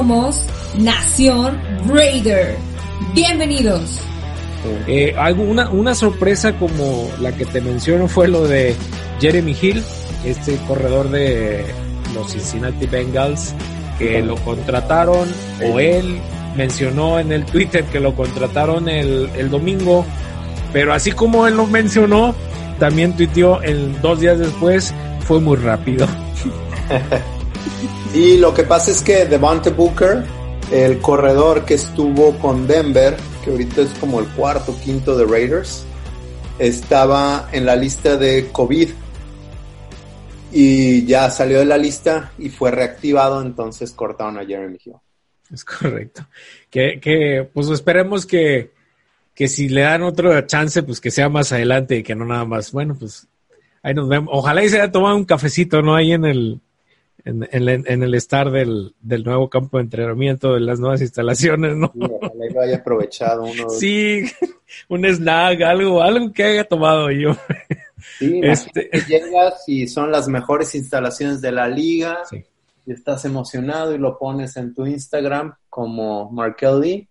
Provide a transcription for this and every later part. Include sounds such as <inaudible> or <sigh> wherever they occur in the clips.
Somos Nación Raider. Bienvenidos. Eh, algo, una, una sorpresa como la que te menciono fue lo de Jeremy Hill, este corredor de los Cincinnati Bengals, que lo contrataron, o él mencionó en el Twitter que lo contrataron el, el domingo, pero así como él lo mencionó, también tuiteó el dos días después, fue muy rápido. <laughs> y lo que pasa es que Devante Booker, el corredor que estuvo con Denver, que ahorita es como el cuarto, quinto de Raiders, estaba en la lista de COVID y ya salió de la lista y fue reactivado, entonces cortaron a Jeremy Hill. Es correcto. Que, que pues esperemos que, que si le dan otro chance, pues que sea más adelante y que no nada más. Bueno, pues ahí nos vemos. Ojalá y se haya tomado un cafecito, ¿no? Ahí en el, en, en, el estar del, del, nuevo campo de entrenamiento, de las nuevas instalaciones, ¿no? Sí, ojalá y lo haya aprovechado uno. <laughs> Sí, un snack, algo, algo que haya tomado yo. Sí, este... llegas y son las mejores instalaciones de la liga y estás emocionado y lo pones en tu Instagram como Markelly.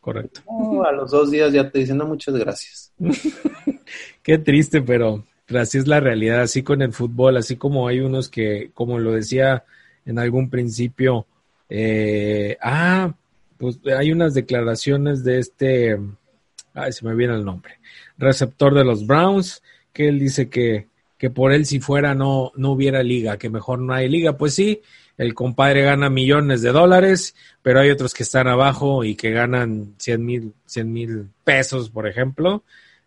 Correcto. a los dos días ya te dicen, no, muchas gracias. <laughs> Qué triste, pero así es la realidad, así con el fútbol, así como hay unos que, como lo decía en algún principio, eh, ah, pues hay unas declaraciones de este, ay, se me viene el nombre, receptor de los Browns, que él dice que, que por él si fuera no, no hubiera liga, que mejor no hay liga. Pues sí, el compadre gana millones de dólares, pero hay otros que están abajo y que ganan 100 mil, 100 mil pesos, por ejemplo.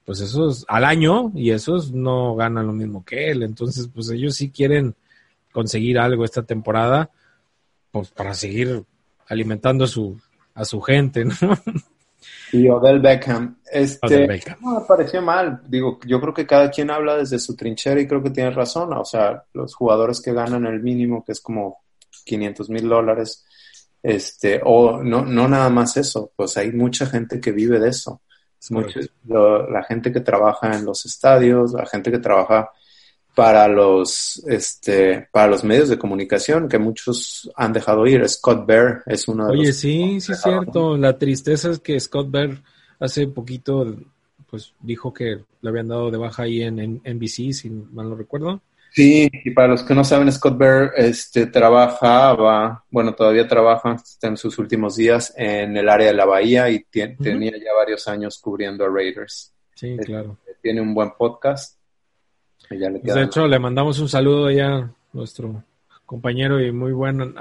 Pues esos al año y esos no ganan lo mismo que él. Entonces, pues ellos sí quieren conseguir algo esta temporada, pues para seguir alimentando a su, a su gente, ¿no? Y Odell Beckham. Este, No me pareció mal. Digo, yo creo que cada quien habla desde su trinchera y creo que tiene razón. O sea, los jugadores que ganan el mínimo, que es como 500 mil dólares, este, o no, no nada más eso, pues hay mucha gente que vive de eso. La gente que trabaja en los estadios, la gente que trabaja para los, este, para los medios de comunicación que muchos han dejado ir. Scott Bear es uno de Oye, sí, sí es cierto. La tristeza es que Scott Bear hace poquito, pues dijo que le habían dado de baja ahí en, en NBC, si mal no recuerdo. Sí, y para los que no saben, Scott Bear este, trabajaba, bueno, todavía trabaja en sus últimos días en el área de la Bahía y tenía ya varios años cubriendo a Raiders. Sí, claro. Tiene un buen podcast pues, de hecho, le mandamos un saludo allá a nuestro compañero y muy buena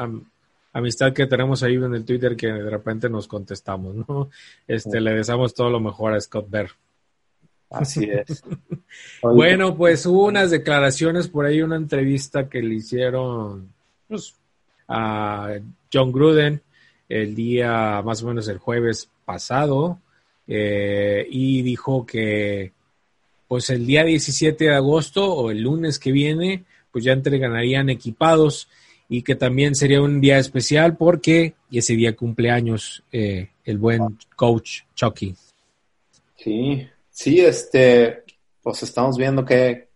amistad que tenemos ahí en el Twitter que de repente nos contestamos, ¿no? Este, le deseamos todo lo mejor a Scott Bear. Así <laughs> es. bueno, pues hubo unas declaraciones por ahí, una entrevista que le hicieron pues, a John Gruden el día más o menos el jueves pasado eh, y dijo que pues el día 17 de agosto o el lunes que viene, pues ya entregarían equipados y que también sería un día especial porque ese día cumpleaños eh, el buen coach Chucky. Sí, sí, este, pues estamos viendo que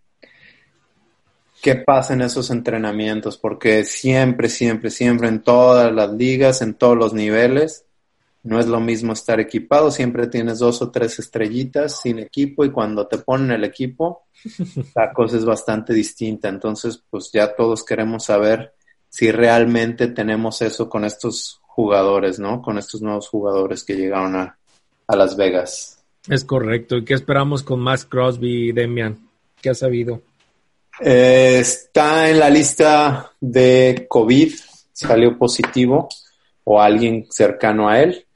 qué pasa en esos entrenamientos, porque siempre, siempre, siempre en todas las ligas, en todos los niveles, no es lo mismo estar equipado, siempre tienes dos o tres estrellitas sin equipo y cuando te ponen el equipo, <laughs> la cosa es bastante distinta. Entonces, pues ya todos queremos saber si realmente tenemos eso con estos jugadores, ¿no? Con estos nuevos jugadores que llegaron a, Las Vegas. Es correcto. ¿Y qué esperamos con Max Crosby Demian? ¿Qué ha sabido? Eh, está en la lista de COVID, salió positivo o alguien cercano a él.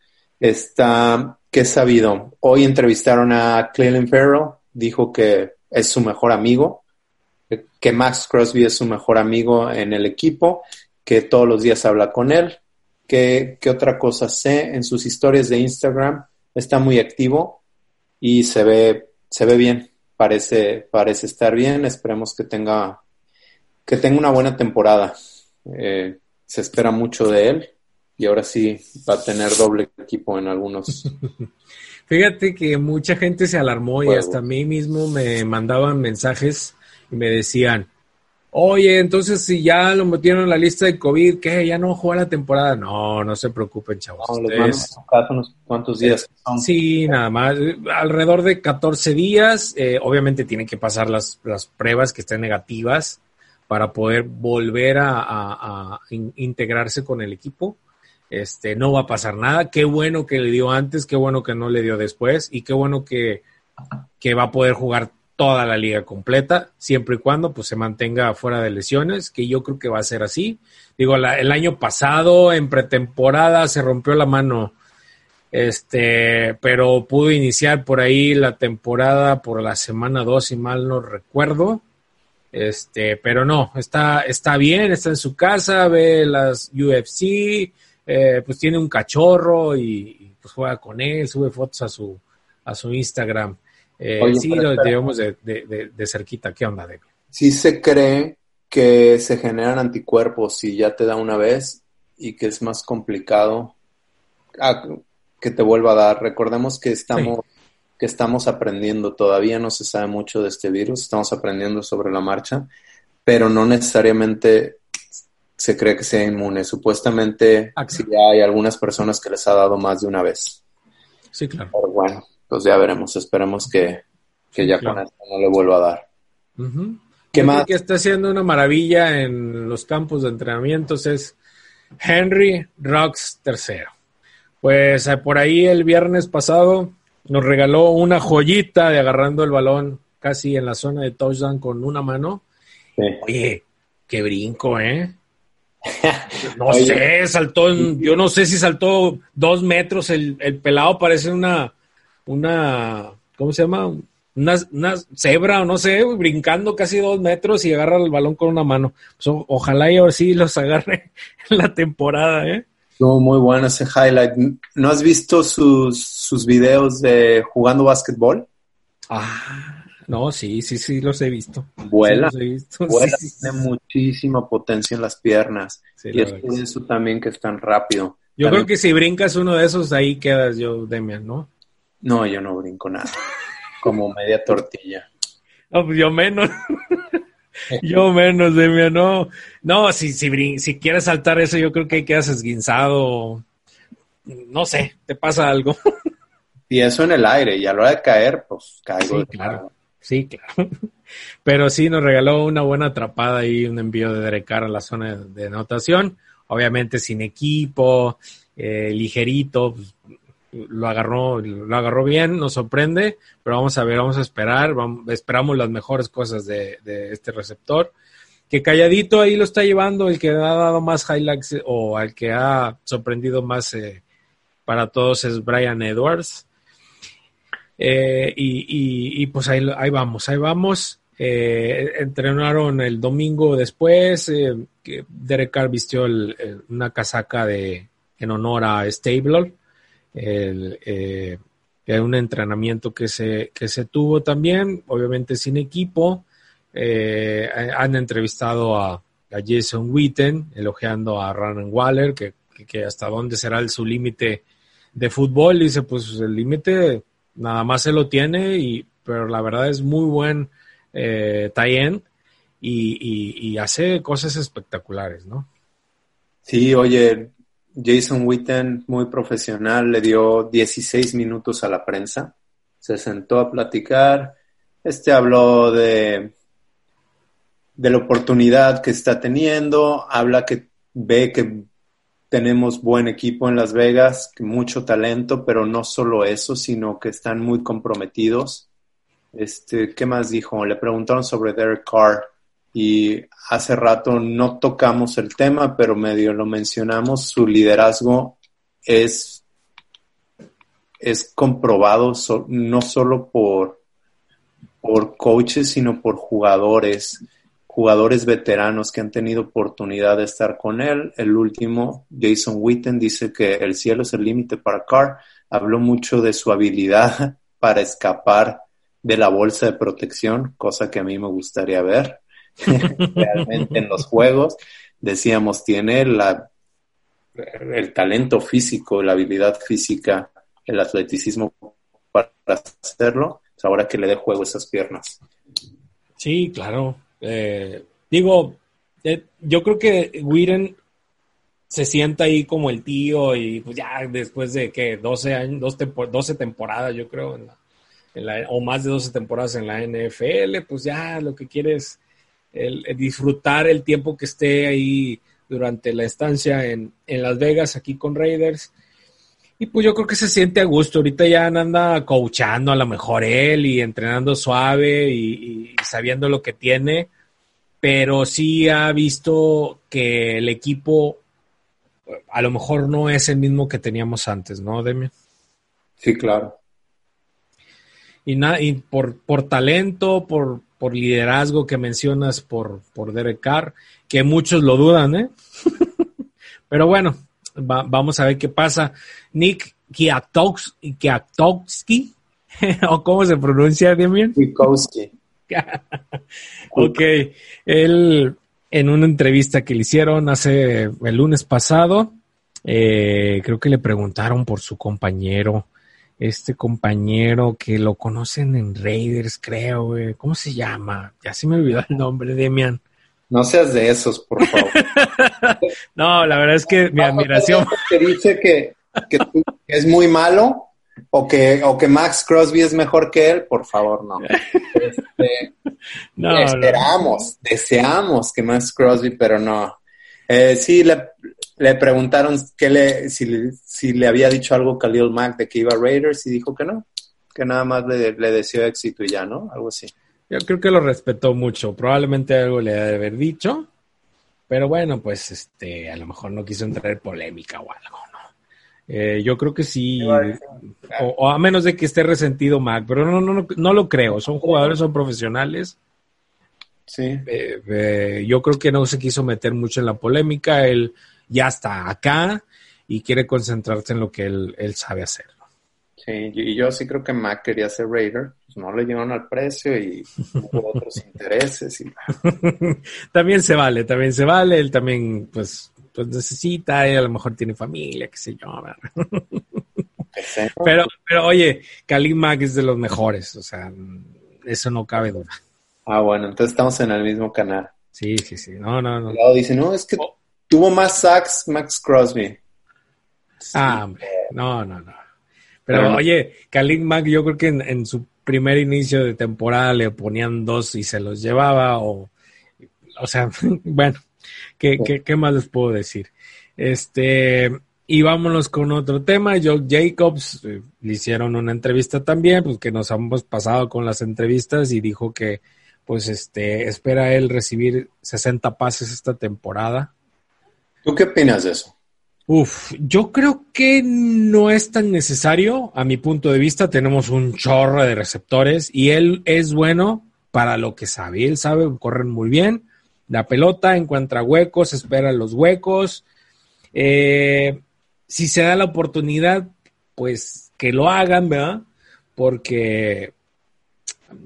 Está, ¿qué he sabido? Hoy entrevistaron a Cleveland Farrell, dijo que es su mejor amigo, que Max Crosby es su mejor amigo en el equipo, que todos los días habla con él. ¿Qué, otra cosa sé? En sus historias de Instagram está muy activo y se ve, se ve bien, parece, parece estar bien. Esperemos que tenga, que tenga una buena temporada. Eh, se espera mucho de él y ahora sí va a tener doble equipo en algunos. <laughs> Fíjate que mucha gente se alarmó y hasta a mí mismo me mandaban mensajes y me decían, Oye, entonces si ya lo metieron en la lista de COVID, ¿qué? ¿Ya no juega la temporada? No, no se preocupen, chavos. No, a unos cuantos días. Sí, nada más. Alrededor de 14 días. Eh, obviamente tienen que pasar las, las pruebas que estén negativas para poder volver a, a, a integrarse con el equipo. Este, no va a pasar nada. Qué bueno que le dio antes, qué bueno que no le dio después y qué bueno que, que va a poder jugar toda la liga completa, siempre y cuando pues se mantenga fuera de lesiones, que yo creo que va a ser así. Digo, la, el año pasado en pretemporada se rompió la mano, este, pero pudo iniciar por ahí la temporada por la semana 2, si mal no recuerdo. Este, pero no, está, está bien, está en su casa, ve las UFC, eh, pues tiene un cachorro y, y, pues juega con él, sube fotos a su, a su Instagram. Eh, Oye, sí, lo llevamos de, de, de, cerquita. ¿Qué onda, David? Sí se cree que se generan anticuerpos si ya te da una vez y que es más complicado que te vuelva a dar. Recordemos que estamos, sí. que estamos aprendiendo, todavía no se sabe mucho de este virus, estamos aprendiendo sobre la marcha, pero no necesariamente se cree que sea inmune. Supuestamente ah, sí hay algunas personas que les ha dado más de una vez. Sí, claro. Pero bueno, pues ya veremos. Esperemos que, que ya claro. con esto no le vuelva a dar. Uh -huh. ¿Qué más? que está haciendo una maravilla en los campos de entrenamientos es Henry Rocks III. Pues eh, por ahí el viernes pasado nos regaló una joyita de agarrando el balón casi en la zona de touchdown con una mano. Sí. Oye, qué brinco, ¿eh? <laughs> No Oye. sé, saltó, yo no sé si saltó dos metros, el, el pelado parece una, una, ¿cómo se llama? Una, una, cebra o no sé, brincando casi dos metros y agarra el balón con una mano. Pues, o, ojalá y ahora sí los agarre <laughs> en la temporada, ¿eh? No, muy bueno ese highlight. ¿No has visto sus, sus videos de jugando básquetbol? Ah, no, sí, sí, sí, los he visto. Vuela, sí, he visto. <laughs> vuela sí, tiene sí. muchísima potencia en las piernas. y es por eso también que es tan rápido. Yo también... creo que si brincas uno de esos, ahí quedas yo, Demian, ¿no? No, yo no brinco nada. Como media tortilla. No, pues yo menos. <laughs> yo menos, Demia, no. No, si, si, si quieres saltar eso, yo creo que quedas esguinzado. No sé, te pasa algo. <laughs> y eso en el aire, y a la hora de caer, pues caigo. Sí, claro. Sí, claro. <laughs> Pero sí nos regaló una buena atrapada y un envío de Derecar a la zona de anotación. Obviamente sin equipo, eh, ligerito, pues, lo agarró, lo agarró bien, nos sorprende, pero vamos a ver, vamos a esperar, vamos, esperamos las mejores cosas de, este receptor. Que calladito ahí lo está llevando, el que ha dado más highlights o al que ha sorprendido más eh, para todos es Brian Edwards. Eh, y, pues ahí, ahí, vamos, ahí vamos. Eh, entrenaron el domingo después, eh, Derek Carr vistió una casaca de, en honor a Stable el, eh, un entrenamiento que se, que se tuvo también, obviamente sin equipo. Eh, han entrevistado a, Jason Witten, elogiando a Ryan Waller, que, que, hasta dónde será su límite de fútbol. Dice, pues el límite nada más se lo tiene, y, pero la verdad es muy buen eh, y, y, y hace cosas espectaculares, ¿no? Sí, oye, Jason Witten, muy profesional, le dio 16 minutos a la prensa, se sentó a platicar, este habló de, de la oportunidad que está teniendo, habla que ve que tenemos buen equipo en Las Vegas, mucho talento, pero no solo eso, sino que están muy comprometidos. Este, ¿qué más dijo? Le preguntaron sobre Derek Carr y hace rato no tocamos el tema, pero medio lo mencionamos, su liderazgo es, es comprobado no solo por, por coaches, sino por jugadores, jugadores veteranos que han tenido oportunidad de estar con él. El último, Jason Witten, dice que el cielo es el límite para Carr. Habló mucho de su habilidad <laughs> para escapar de la bolsa de protección, cosa que a mí me gustaría ver <laughs> realmente en los juegos. Decíamos, tiene la, el talento físico, la habilidad física, el atleticismo para hacerlo. Pues ahora que le dé juego esas piernas. Sí, claro. Eh, digo, eh, yo creo que Whedon se sienta ahí como el tío y pues ya después de que 12 años, 12 temporadas yo creo, o más de 12 temporadas en la NFL, pues ya lo que quiere es el, disfrutar el tiempo que esté ahí durante la estancia en, Las Vegas aquí con Raiders. Y pues yo creo que se siente a gusto. Ahorita ya anda coachando a lo mejor él y entrenando suave y sabiendo lo que tiene. Pero sí ha visto que el equipo a lo mejor no es el mismo que teníamos antes, ¿no, Demian? Sí, claro. Y, y por, por talento, por, por liderazgo que mencionas por, por Derek Carr, que muchos lo dudan, ¿eh? <laughs> Pero bueno, vamos a ver qué pasa. Nick Kiatowski, <laughs> o cómo se pronuncia, Demian? Kwiatkowski. <laughs> ok, él en una entrevista que le hicieron hace el lunes pasado, eh, creo que le preguntaron por su compañero, este compañero que lo conocen en Raiders, creo, güey. ¿Cómo se llama? Ya se me olvidó el nombre, Demian. No seas de esos, por favor. <laughs> no, la verdad es que mi admiración. Que dice que, que es muy malo o que, o que Max Crosby es mejor que él, por favor, no. Este, <laughs> no esperamos, deseamos que Max Crosby, pero no. Eh, sí, le, le preguntaron que le, si, si, le había dicho algo Khalil Mack de que iba a Raiders y dijo que no, que nada más le, le deseó éxito y ya, ¿no? Algo así. Yo creo que lo respetó mucho. Probablemente algo le ha de haber dicho, pero bueno, pues este, a lo mejor no quiso entrar en polémica o algo. Eh, yo creo que sí, o, a menos de que esté resentido Mac, pero no, no, no, lo creo. Son jugadores, son profesionales. Sí. Eh, eh, yo creo que no se quiso meter mucho en la polémica. Él ya está acá y quiere concentrarse en lo que él, él sabe hacer. Sí, y yo sí creo que Mac quería ser Raider, pues no le dieron al precio y hubo <laughs> otros intereses. Y... <laughs> también se vale, también se vale. Él también, pues, pues necesita, y a lo mejor tiene familia, qué sé yo. pero, pero oye, Khalil Mack es de los mejores, o sea, eso no cabe duda. Ah, bueno, entonces estamos en el mismo canal. Sí, sí, sí, no, no, no. dice, no, es que tuvo más sacks Max Crosby. Ah, hombre, no, no, no. Pero, oye, Khalil Mack yo creo que en, en, su primer inicio de temporada le ponían dos y se los llevaba o, o sea, <laughs> bueno, ¿Qué, qué, más les puedo decir? Este, y vámonos con otro tema. Joe Jacobs eh, le hicieron una entrevista también, pues que nos hemos pasado con las entrevistas y dijo que, pues, este, espera él recibir 60 pases esta temporada. ¿Tú qué opinas de eso? Uf, yo creo que no es tan necesario. A mi punto de vista, tenemos un chorro de receptores y él es bueno para lo que sabe. Él sabe, correr muy bien la pelota, encuentra huecos, espera los huecos. Eh, si se da la oportunidad, pues que lo hagan, ¿verdad? Porque,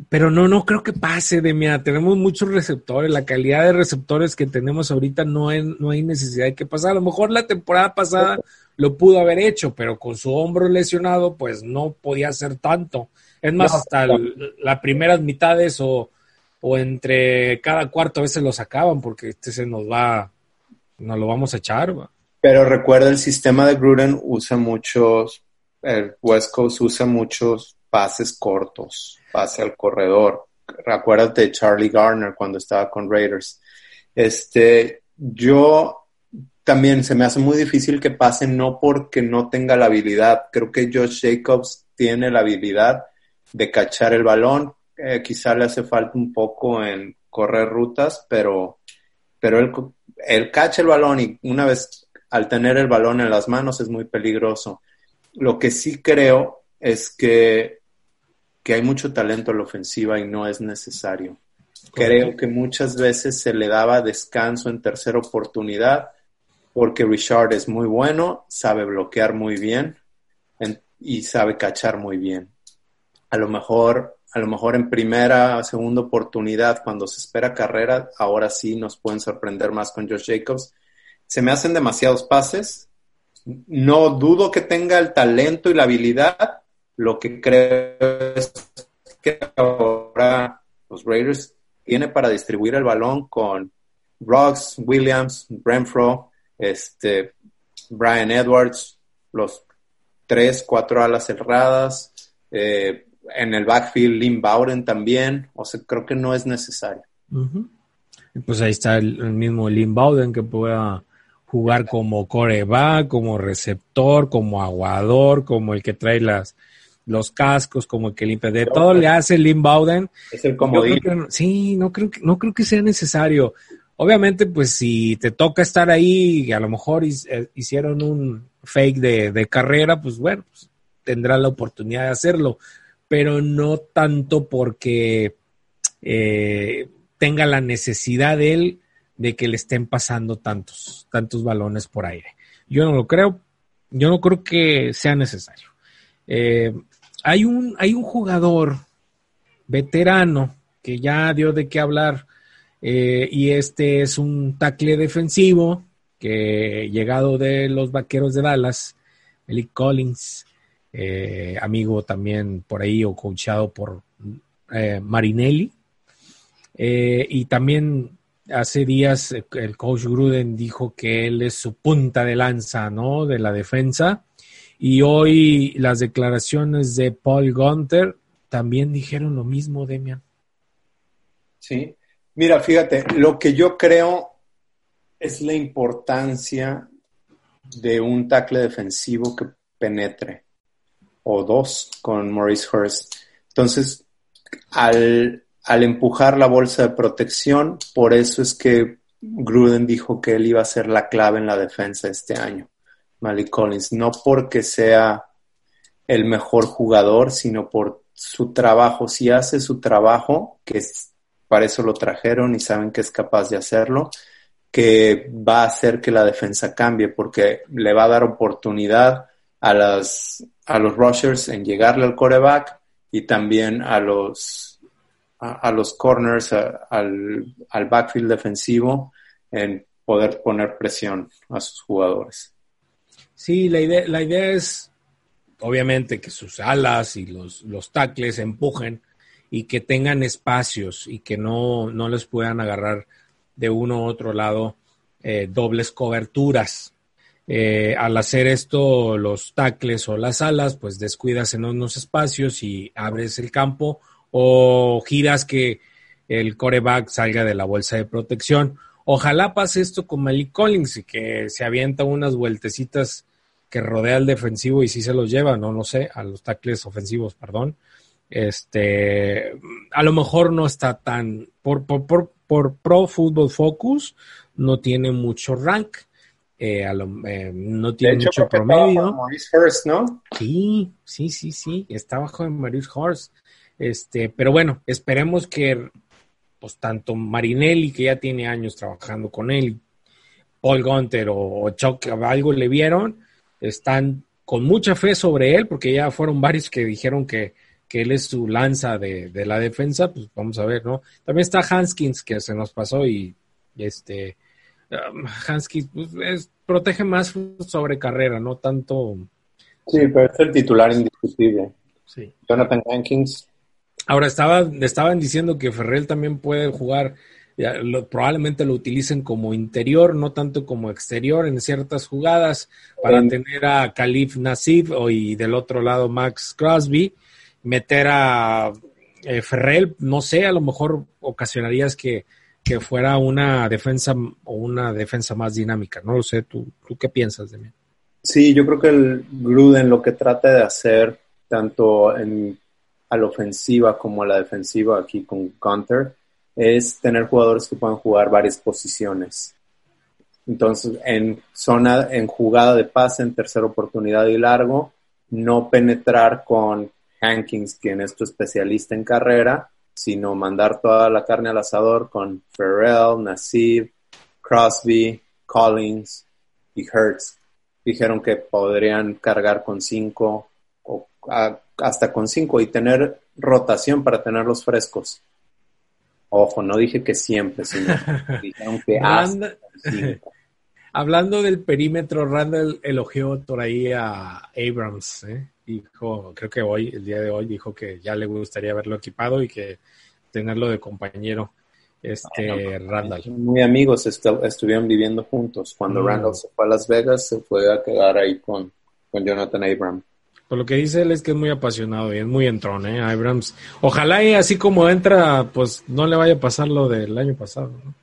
pero no, no creo que pase de mía. Tenemos muchos receptores, la calidad de receptores que tenemos ahorita no, hay, no hay necesidad de que pase. A lo mejor la temporada pasada lo pudo haber hecho, pero con su hombro lesionado, pues no podía hacer tanto. Es más, hasta las primeras mitades o o entre cada cuarto a veces lo sacaban porque este se nos va, nos lo vamos a echar. Pero recuerda, el sistema de Gruden usa muchos, el West Coast usa muchos pases cortos, pase al corredor. Recuérdate de Charlie Garner cuando estaba con Raiders. Este, yo también se me hace muy difícil que pase no porque no tenga la habilidad. Creo que Josh Jacobs tiene la habilidad de cachar el balón, eh, quizá le hace falta un poco en correr rutas, pero, pero él, él cacha el balón y una vez al tener el balón en las manos es muy peligroso. Lo que sí creo es que, que hay mucho talento en la ofensiva y no es necesario. Creo que muchas veces se le daba descanso en tercera oportunidad porque Richard es muy bueno, sabe bloquear muy bien y sabe cachar muy bien. A lo mejor a lo mejor en primera, segunda oportunidad, cuando se espera carrera, ahora sí nos pueden sorprender más con Josh Jacobs. Se me hacen demasiados pases. No dudo que tenga el talento y la habilidad. Lo que creo es que ahora los Raiders tiene para distribuir el balón con Rocks, Williams, Renfro, este, Brian Edwards, los tres, cuatro alas cerradas, eh, en el backfield Lynn Bowden también, o sea, creo que no es necesario. Pues ahí está el, mismo Lynn Bowden que pueda jugar como coreback, como receptor, como aguador, como el que trae las los cascos, como el que limpia. De todo le hace Lynn Bowden. Es el comodín. sí, no creo que, no creo que sea necesario. Obviamente, pues si te toca estar ahí y a lo mejor eh, hicieron un fake de, carrera, pues bueno, pues, tendrá la oportunidad de hacerlo, pero no tanto porque eh, tenga la necesidad de él de que le estén pasando tantos, tantos balones por aire. Yo no lo creo, yo no creo que sea necesario. Eh, hay, un, hay un jugador veterano que ya dio de qué hablar eh, y este es un tackle defensivo que llegado de los Vaqueros de Dallas, Eli Collins, eh, amigo también por ahí o coachado por Marinelli. y también hace días eh, el coach Gruden dijo que él es su punta de lanza, ¿no? De la defensa. Y hoy las declaraciones de Paul Gunter también dijeron lo mismo, Demian. Sí. Mira, fíjate, lo que yo creo es la importancia de un tackle defensivo que penetre, o dos con Maurice Hurst. Entonces, al al empujar la bolsa de protección, por eso es que Gruden dijo que él iba a ser la clave en la defensa este año, Malik Collins, no porque sea el mejor jugador, sino por su trabajo. Si hace su trabajo, que para eso lo trajeron y saben que es capaz de hacerlo, que va a hacer que la defensa cambie, porque le va a dar oportunidad a, las, a los rushers en llegarle al coreback y también a los a, los corners, al, al backfield defensivo, en poder poner presión a sus jugadores. Sí, la idea, la idea es, obviamente, que sus alas y los, los tackles empujen y que tengan espacios y que no, no les puedan agarrar de uno u otro lado eh, dobles coberturas. Eh, al hacer esto, los tackles o las alas, pues descuidas en unos espacios y abres el campo o giras que el coreback salga de la bolsa de protección. Ojalá pase esto con Malik Collins y que se avienta unas vueltecitas que rodea al defensivo y si se los lleva, no lo sé, a los tackles ofensivos, perdón. Este, a lo mejor no está tan, por, por, por, por Pro Football Focus, no tiene mucho rank, eh, eh, no tiene mucho promedio. ¿no? Sí, sí, sí, sí, está bajo de Maurice Horst. Este, pero bueno, esperemos que pues tanto Marinelli, que ya tiene años trabajando con él, Paul Gunter o, Chuck, algo le vieron, están con mucha fe sobre él, porque ya fueron varios que dijeron que, que él es su lanza de, de, la defensa, pues vamos a ver, ¿no? También está Hanskins, que se nos pasó y este um, Hanskins pues, protege más sobre carrera, no tanto. Sí, pero es el titular indiscutible. Sí. Jonathan Hankins Ahora estaba, estaban diciendo que Ferrell también puede jugar, probablemente lo utilicen como interior, no tanto como exterior en ciertas jugadas, para tener a Khalif Nassif y del otro lado Max Crosby, meter a eh, Ferrell, no sé, a lo mejor ocasionarías que, que fuera una defensa o una defensa más dinámica, no lo sé, ¿tú, tú qué piensas de mí? Sí, yo creo que el Gruden lo que trata de hacer, tanto en a la ofensiva como a la defensiva aquí con Gunter es tener jugadores que puedan jugar varias posiciones. Entonces, en zona, en jugada de pase, en tercera oportunidad y largo, no penetrar con Hankins, quien es tu especialista en carrera, sino mandar toda la carne al asador con Ferrell, Nassib, Crosby, Collins y Hertz. Dijeron que podrían cargar con cinco o hasta con cinco y tener rotación para tenerlos frescos. Ojo, no dije que siempre, sino <laughs> dijeron que hasta <laughs> Hablando del perímetro, Randall elogió por ahí a Abrams. ¿eh? Dijo, creo que hoy, el día de hoy, dijo que ya le gustaría verlo equipado y que tenerlo de compañero. este Randall. Muy amigos, estuvieron viviendo juntos. Cuando mm. Randall se fue a Las Vegas, se fue a quedar ahí con, con Jonathan Abram. Por lo que dice él es que es muy apasionado y es muy entrón, ¿eh? Abrams. Ojalá y así como entra, pues no le vaya a pasar lo del año pasado, ¿no?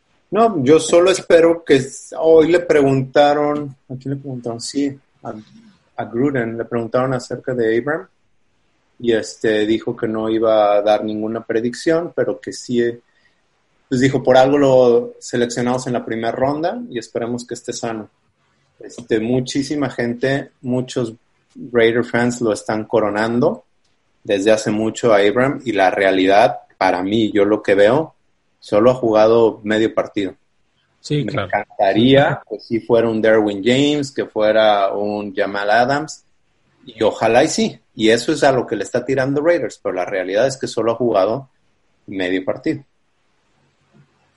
Yo solo espero que hoy le preguntaron, ¿a quién le preguntaron? Sí, a, Gruden, le preguntaron acerca de Abram y este dijo que no iba a dar ninguna predicción, pero que sí, pues dijo, por algo lo seleccionamos en la primera ronda y esperemos que esté sano. Este, muchísima gente, muchos Raider fans lo están coronando desde hace mucho a Abram y la realidad, para mí, yo lo que veo, solo ha jugado medio partido. Sí, Me claro. encantaría que si fuera un Derwin James, que fuera un Jamal Adams, y ojalá y sí. Y eso es a lo que le está tirando Raiders, pero la realidad es que solo ha jugado medio partido.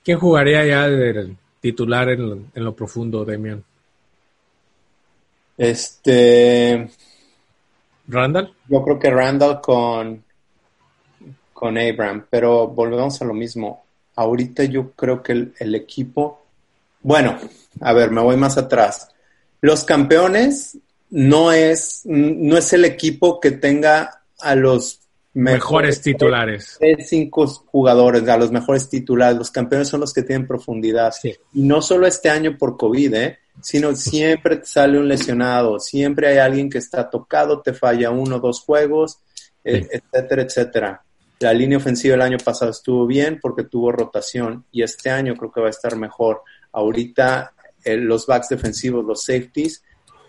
¿Quién jugaría ya de titular en lo, profundo, Demian? Este. ¿Randall? Yo creo que Randall con, con Abram, pero volvemos a lo mismo. Ahorita yo creo que el, equipo. Bueno, a ver, me voy más atrás. Los campeones no es, no es el equipo que tenga a los mejores, titulares. cinco jugadores, a los mejores titulares. Los campeones son los que tienen profundidad. Y no solo este año por COVID, ¿eh? sino siempre sale un lesionado, siempre hay alguien que está tocado, te falla uno o dos juegos, e, etcétera, etcétera. La línea ofensiva el año pasado estuvo bien porque tuvo rotación y este año creo que va a estar mejor. Ahorita eh, los backs defensivos, los safeties,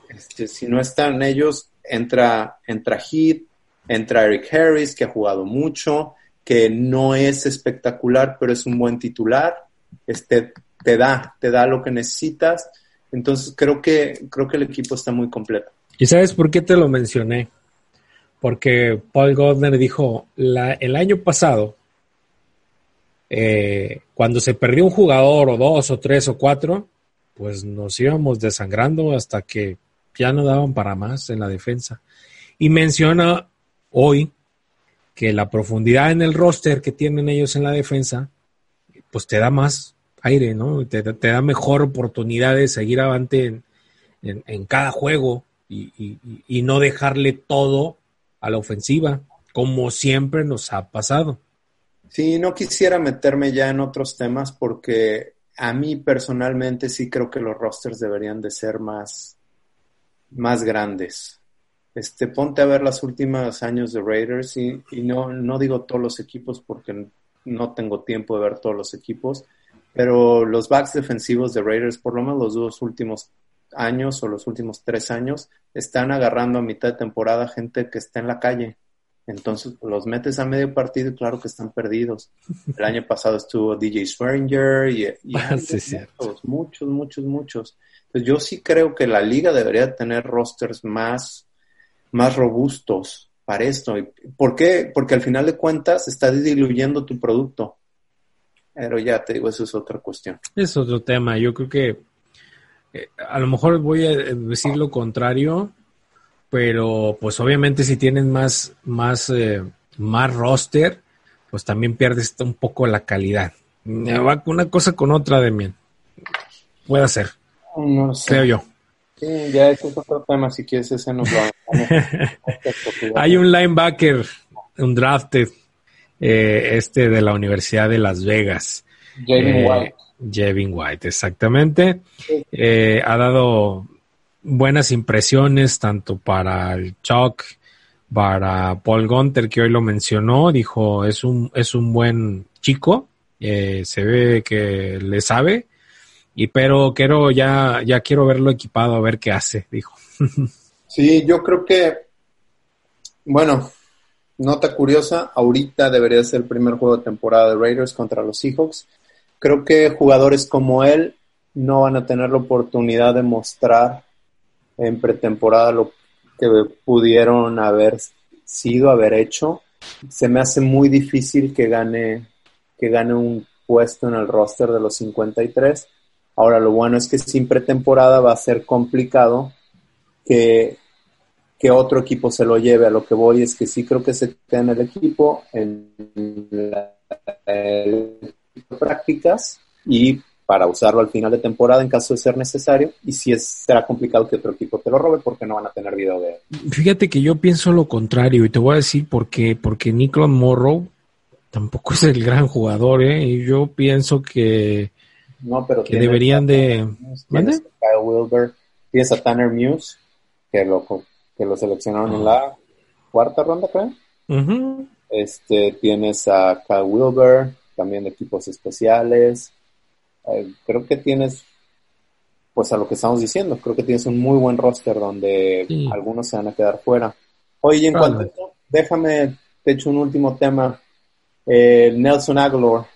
este, si no están ellos, entra, entra Heath, entra Eric Harris, que ha jugado mucho, que no es espectacular, pero es un buen titular. Este, te da, te da lo que necesitas. Entonces creo que, creo que el equipo está muy completo. ¿Y sabes por qué te lo mencioné? Porque Paul Goldner dijo la, el año pasado, eh, cuando se perdió un jugador o dos o tres o cuatro, pues nos íbamos desangrando hasta que ya no daban para más en la defensa. Y menciona hoy que la profundidad en el roster que tienen ellos en la defensa, pues te da más aire, ¿no? Te, da mejor oportunidad de seguir avante en, cada juego y, no dejarle todo a la ofensiva, como siempre nos ha pasado. Sí, no quisiera meterme ya en otros temas porque a mí personalmente sí creo que los rosters deberían de ser más, más grandes. Este, ponte a ver los últimos años de Raiders y, y no, no digo todos los equipos porque no tengo tiempo de ver todos los equipos, pero los backs defensivos de Raiders, por lo menos los dos últimos años o los últimos tres años, están agarrando a mitad de temporada gente que está en la calle. Entonces los metes a medio partido y claro que están perdidos. El año pasado estuvo DJ Swearinger y, <laughs> ah, muchos, muchos, muchos, muchos. Entonces yo sí creo que la liga debería tener rosters más, más robustos para esto. ¿Por qué? Porque al final de cuentas está diluyendo tu producto. Pero ya te digo, eso es otra cuestión. Es otro tema. Yo creo que eh, a lo mejor voy a decir lo contrario, pero pues obviamente si tienes más, más, eh, más roster, pues también pierdes un poco la calidad. Va una cosa con otra de mí. Puede ser. No sé. Creo yo. Sí, ya ese es otro tema, si quieres ese nos lo <laughs> Hay un linebacker, un drafted, eh, este de la Universidad de Las Vegas. Jevin eh, White. Jevin White, exactamente. Eh, ha dado buenas impresiones tanto para el Chuck, para Paul Gunter, que hoy lo mencionó, dijo, es un, es un buen chico, se ve que le sabe, y pero quiero ya, ya quiero verlo equipado a ver qué hace, dijo. <laughs> Sí, yo creo que, bueno, nota curiosa, ahorita debería ser el primer juego de temporada de Raiders contra los Seahawks. Creo que jugadores como él no van a tener la oportunidad de mostrar en pretemporada lo que pudieron haber sido, haber hecho. Se me hace muy difícil que gane, que gane un puesto en el roster de los 53. Ahora, lo bueno es que sin pretemporada va a ser complicado que que otro equipo se lo lleve. A lo que voy es que sí creo que se queda en el equipo, en de prácticas y para usarlo al final de temporada en caso de ser necesario. Y si es, será complicado que otro equipo te lo robe porque no van a tener video de Fíjate que yo pienso lo contrario y te voy a decir por qué. Porque Nicholas Morrow tampoco <laughs> es el gran jugador, ¿eh? Y yo pienso que, no, pero que deberían de... A Kyle Wilber, tienes a Tanner Muse, que lo, que lo seleccionaron en la cuarta ronda, creo. Este, tienes a Kyle Wilber, también de equipos especiales. Eh, creo que tienes, pues a lo que estamos diciendo, creo que tienes un muy buen roster donde algunos se van a quedar fuera. Oye, en cuanto a esto, déjame, te echo un último tema. Eh, Nelson Aguilar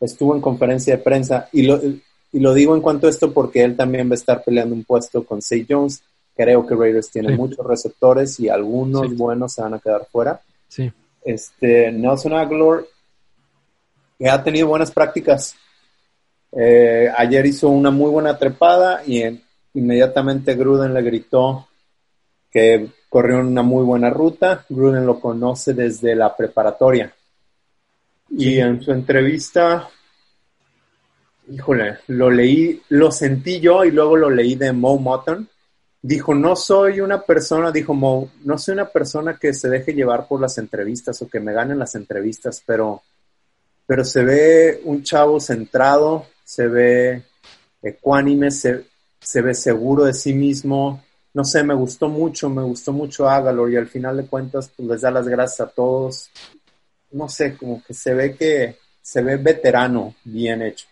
estuvo en conferencia de prensa y lo, y lo digo en cuanto a esto porque él también va a estar peleando un puesto con Say Jones. Creo que Raiders tiene muchos receptores y algunos buenos se van a quedar fuera. Sí. Este, Nelson Aguilar que ha tenido buenas prácticas. Eh, ayer hizo una muy buena trepada y inmediatamente Gruden le gritó que corrió una muy buena ruta. Gruden lo conoce desde la preparatoria. Y en su entrevista, híjole, lo leí, lo sentí yo y luego lo leí de Mo Mutton. Dijo, no soy una persona, dijo Mo, no soy una persona que se deje llevar por las entrevistas o que me ganen las entrevistas, pero pero se ve un chavo centrado, se ve ecuánime, se, ve seguro de sí mismo. No sé, me gustó mucho, me gustó mucho Agalor y al final de cuentas pues les da las gracias a todos. No sé, como que se ve que se ve veterano, bien hecho.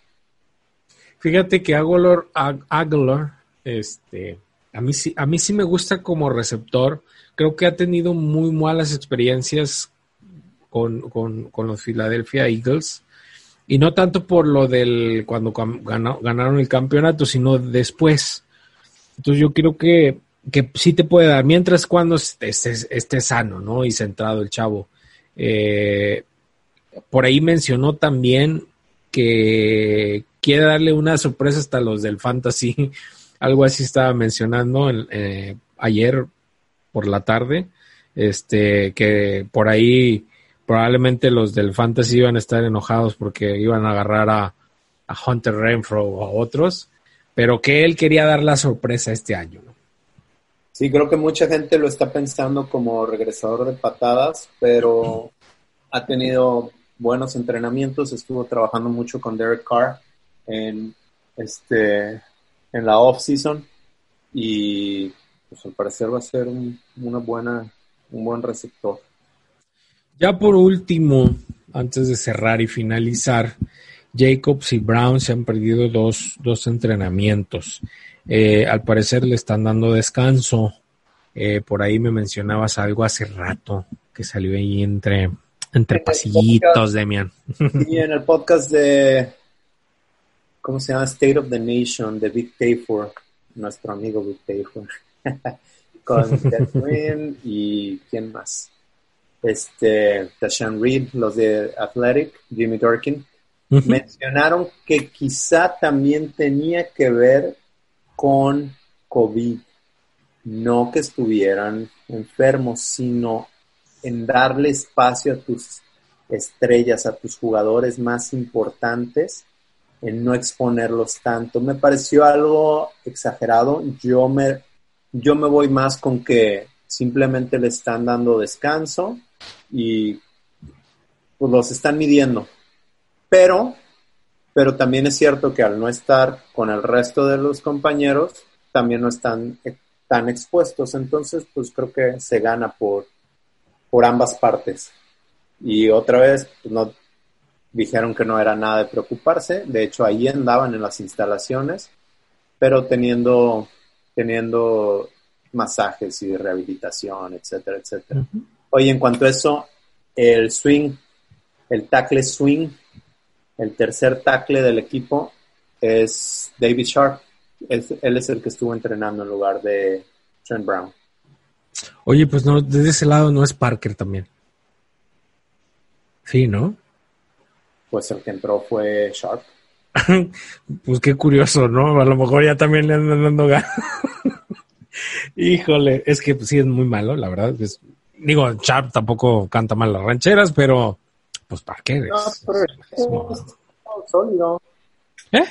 Fíjate que Aguilar, Aguilar este, a mí, sí, a mí sí me gusta como receptor. Creo que ha tenido muy malas experiencias con, los Philadelphia Eagles. Y no tanto por lo del cuando ganaron el campeonato, sino después. Entonces yo creo que, que sí te puede dar, mientras cuando esté, sano, ¿no? Y centrado el chavo. Eh, por ahí mencionó también que quiere darle una sorpresa hasta los del fantasy. <laughs> Algo así estaba mencionando eh, ayer por la tarde. Este, que por ahí probablemente los del Fantasy iban a estar enojados porque iban a agarrar a, Hunter Renfro o a otros, pero que él quería dar la sorpresa este año. Sí, creo que mucha gente lo está pensando como regresador de patadas, pero ha tenido buenos entrenamientos, estuvo trabajando mucho con Derek Carr en, este, en la off-season y pues al parecer va a ser una buena, un buen receptor. Ya por último, antes de cerrar y finalizar, Jacobs y Brown se han perdido dos, dos entrenamientos. Eh, al parecer le están dando descanso. Eh, por ahí me mencionabas algo hace rato que salió ahí entre, entre pasillitos, Demian. Sí, en el podcast de, ¿cómo se llama? State of the Nation, de Big Tayford, nuestro amigo Big Tayford, <laughs> con Catherine y quién más este, Tashan Reed, los de Athletic, Jimmy Durkin, mencionaron que quizá también tenía que ver con COVID. No que estuvieran enfermos, sino en darle espacio a tus estrellas, a tus jugadores más importantes, en no exponerlos tanto. Me pareció algo exagerado. Yo me, yo me voy más con que simplemente le están dando descanso y pues los están midiendo. Pero, pero también es cierto que al no estar con el resto de los compañeros, también no están tan expuestos. Entonces, pues creo que se gana por, por ambas partes. Y otra vez, pues no dijeron que no era nada de preocuparse. De hecho, ahí andaban en las instalaciones, pero teniendo, teniendo masajes y rehabilitación, etcétera, etcétera. Oye, en cuanto a eso, el swing, el tackle swing, el tercer tackle del equipo es David Sharp. él es el que estuvo entrenando en lugar de Trent Brown. Oye, pues no, desde ese lado no es Parker también. Sí, ¿no? Pues el que entró fue Sharp. <laughs> pues qué curioso, ¿no? A lo mejor ya también le andan dando ganas. <laughs> Híjole, es que pues, sí es muy malo, la verdad. Es digo, Sharp tampoco canta mal las rancheras, pero pues ¿para qué? sólido. ¿Eh?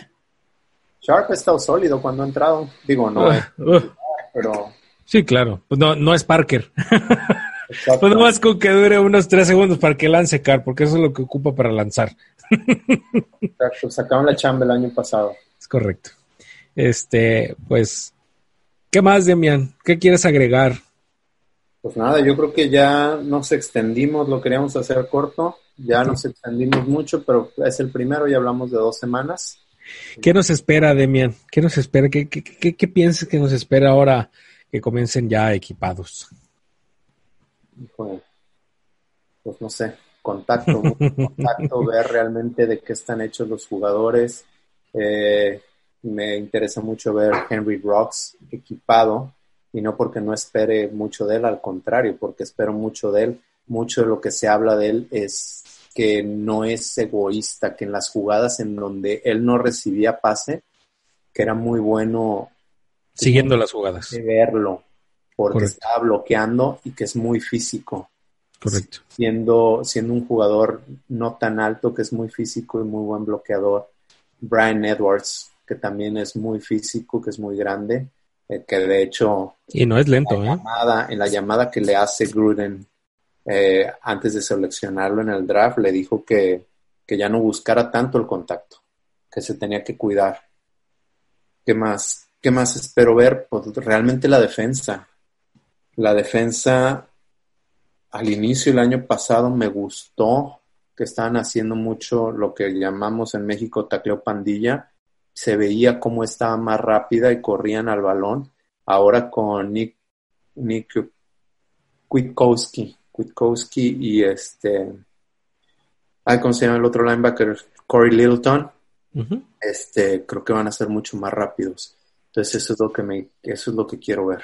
Sharp ha estado sólido cuando ha entrado. Digo, no, Uh, <laughs> uh. pero Sí, claro. Pues no, no es Parker. <laughs> pues nomás con que dure unos tres segundos para que lance Car, porque eso es lo que ocupa para lanzar. Exacto, sacaron la chamba el año pasado. Es correcto. Este, pues, ¿qué más, Demian? ¿Qué quieres agregar? Pues nada, yo creo que ya nos extendimos, lo queríamos hacer corto, ya nos extendimos mucho, pero es el primero y hablamos de dos semanas. ¿Qué nos espera, Demian? ¿Qué nos espera? ¿Qué, qué, qué, qué piensas que nos espera ahora que comiencen ya equipados? Híjole, Pues no sé, contacto, <laughs> contacto, ver realmente de qué están hechos los jugadores. Eh, me interesa mucho ver Henry Rocks equipado y no porque no espere mucho de él, al contrario, porque espero mucho de él. Mucho de lo que se habla de él es que no es egoísta, que en las jugadas en donde él no recibía pase, que era muy bueno Siguiendo las jugadas. de verlo, porque Correcto. estaba bloqueando y que es muy físico Correcto. siendo, siendo un jugador no tan alto, que es muy físico y muy buen bloqueador. Brian Edwards, que también es muy físico, que es muy grande, que de hecho Y no es lento, en la ¿eh? llamada, en la llamada que le hace Gruden eh, antes de seleccionarlo en el draft, le dijo que, que ya no buscara tanto el contacto, que se tenía que cuidar. ¿Qué más? ¿Qué más espero ver? Pues realmente la defensa. La defensa al inicio del año pasado me gustó que estaban haciendo mucho lo que llamamos en México tacleo pandilla. Se veía cómo estaba más rápida y corrían al balón. Ahora con Nick, Nick Kwiatkowski, Kwiatkowski y este, ay, ¿cómo se llama el otro linebacker? Corey Littleton. Este, creo que van a ser mucho más rápidos. Entonces eso es lo que me, eso es lo que quiero ver.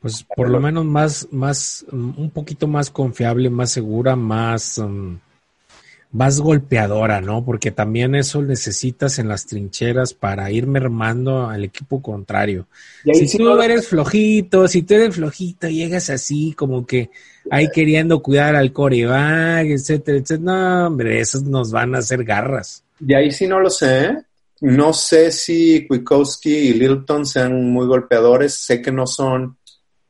Pues por lo menos más, más, un poquito más confiable, más segura, más, mm, más golpeadora, ¿no? Porque también eso necesitas en las trincheras para ir mermando al equipo contrario. Si tú eres flojito, si tú eres flojito, llegas así como que ahí queriendo cuidar al coreback, etcétera, etcétera. No, hombre, esos nos van a hacer garras. De ahí sí no lo sé. ¿eh? No sé si Kwiatkowski y Littleton sean muy golpeadores. Sé que no son,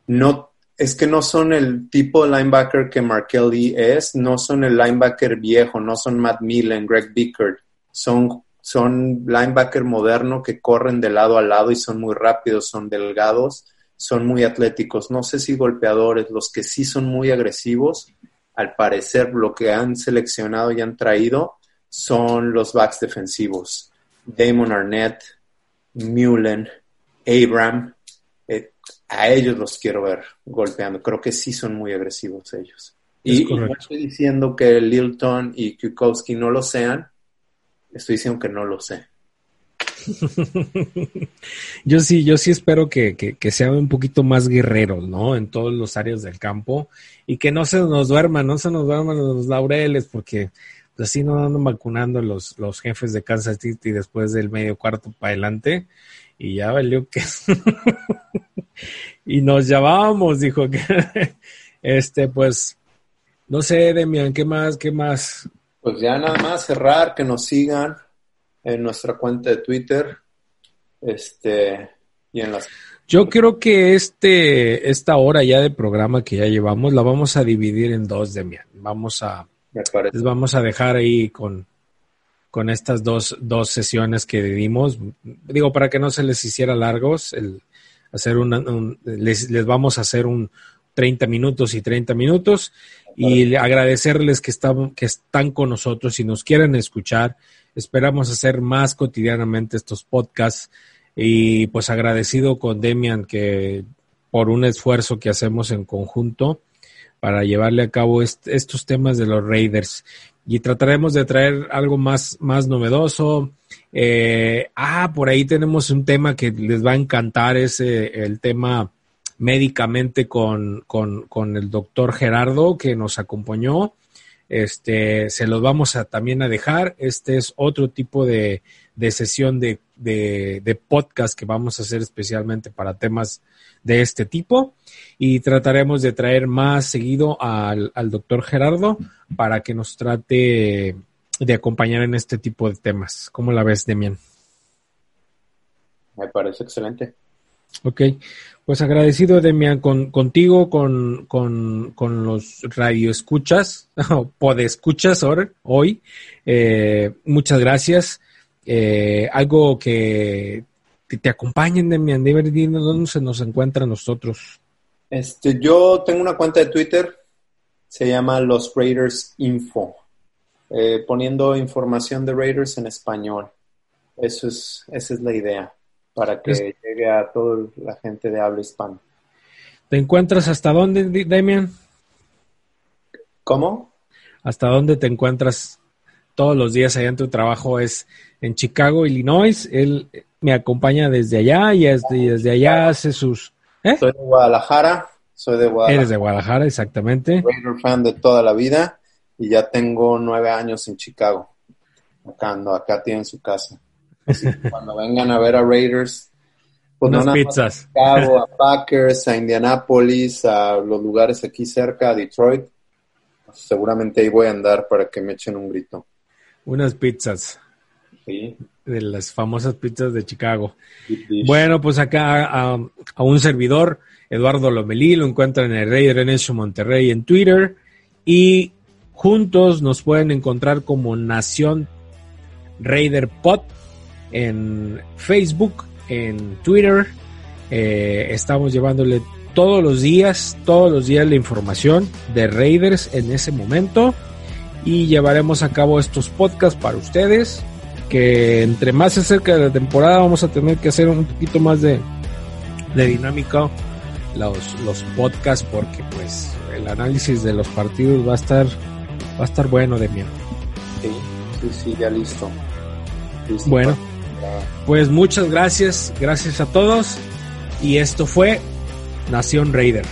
no, es que no son el tipo de linebacker que Markel Lee es. No son el linebacker viejo, no son Matt Millen, Greg Bickard. Son, son linebacker moderno que corren de lado a lado y son muy rápidos, son delgados, son muy atléticos. No sé si golpeadores, los que sí son muy agresivos, al parecer lo que han seleccionado y han traído son los backs defensivos. Damon Arnett, Mullen, Abram, a ellos los quiero ver golpeando. Creo que sí son muy agresivos ellos. Es Y, y no estoy diciendo que Lilton y Kukowski no lo sean, estoy diciendo que no lo sé. <laughs> Yo sí, yo sí espero que, que, que sean un poquito más guerreros, ¿no? En todos los áreas del campo y que no se nos duerman, no se nos duerman los laureles, porque pues, así no andan vacunando los, los jefes de Kansas City después del medio cuarto para adelante y ya valió que... <laughs> y nos llamábamos, dijo que... <laughs> este, pues, no sé, Demian, ¿qué más? ¿Qué más? Pues ya nada más cerrar, que nos sigan en nuestra cuenta de Twitter. Este, y en las Yo creo que este, esta hora ya de programa que ya llevamos la vamos a dividir en dos, Demian. Vamos a, les vamos a dejar ahí con, con estas dos, dos sesiones que dimos. Digo, para que no se les hiciera largos, el hacer una, un- les, les vamos a hacer un 30 minutos y 30 minutos y agradecerles que están, que están con nosotros y nos quieren escuchar. Esperamos hacer más cotidianamente estos podcasts y pues agradecido con Demian que por un esfuerzo que hacemos en conjunto para llevarle a cabo est- estos temas de los Raiders y trataremos de traer algo más, más novedoso. Eh, ah, por ahí tenemos un tema que les va a encantar, es eh, el tema médicamente con, con, con el doctor Gerardo que nos acompañó. Este, se los vamos a también a dejar. Este es otro tipo de, de sesión de, de, de podcast que vamos a hacer especialmente para temas de este tipo y trataremos de traer más seguido al, al doctor Gerardo para que nos trate de acompañar en este tipo de temas. ¿Cómo la ves, Demian? Me parece excelente. Ok, pues agradecido, Demian, con, contigo, con, con, con los radioescuchas, <laughs> o podescuchas ahora, hoy. Eh, muchas gracias. Eh, algo que, que, te acompañen, Demian, de dónde se nos encuentra nosotros. Este, yo tengo una cuenta de Twitter, se llama Los Raiders Info, eh, poniendo información de Raiders en español. Eso es, esa es la idea para que llegue a toda la gente de habla hispana. ¿Te encuentras hasta dónde, Damian? ¿Cómo? ¿Hasta dónde te encuentras todos los días allá en tu trabajo? Es en Chicago, Illinois. Él me acompaña desde allá y desde, allá hace sus... ¿eh? Soy de Guadalajara. Soy de Guadalajara. Eres de Guadalajara, exactamente. Raider fan de toda la vida y ya tengo nueve años en Chicago. Acá acá tienen su casa cuando vengan a ver a Raiders, pues Unas pizzas. A, a Packers, a Indianapolis, a los lugares aquí cerca, a Detroit, seguramente ahí voy a andar para que me echen un grito. Unas pizzas. Sí. De las famosas pizzas de Chicago. Bueno, pues acá a, un servidor, Eduardo Lomelí, lo encuentran en el Raider Nation Monterrey en Twitter. Y juntos nos pueden encontrar como Nación Raider Pod en Facebook, en Twitter. Eh, estamos llevándole todos los días, todos los días la información de Raiders en ese momento y llevaremos a cabo estos podcasts para ustedes que entre más se acerca de la temporada vamos a tener que hacer un poquito más de, de dinámica los, los podcasts porque pues el análisis de los partidos va a estar va a estar bueno de miedo. Sí, sí, sí, ya listo. listo bueno. Pues muchas gracias, gracias a todos. Y esto fue Nación Raider.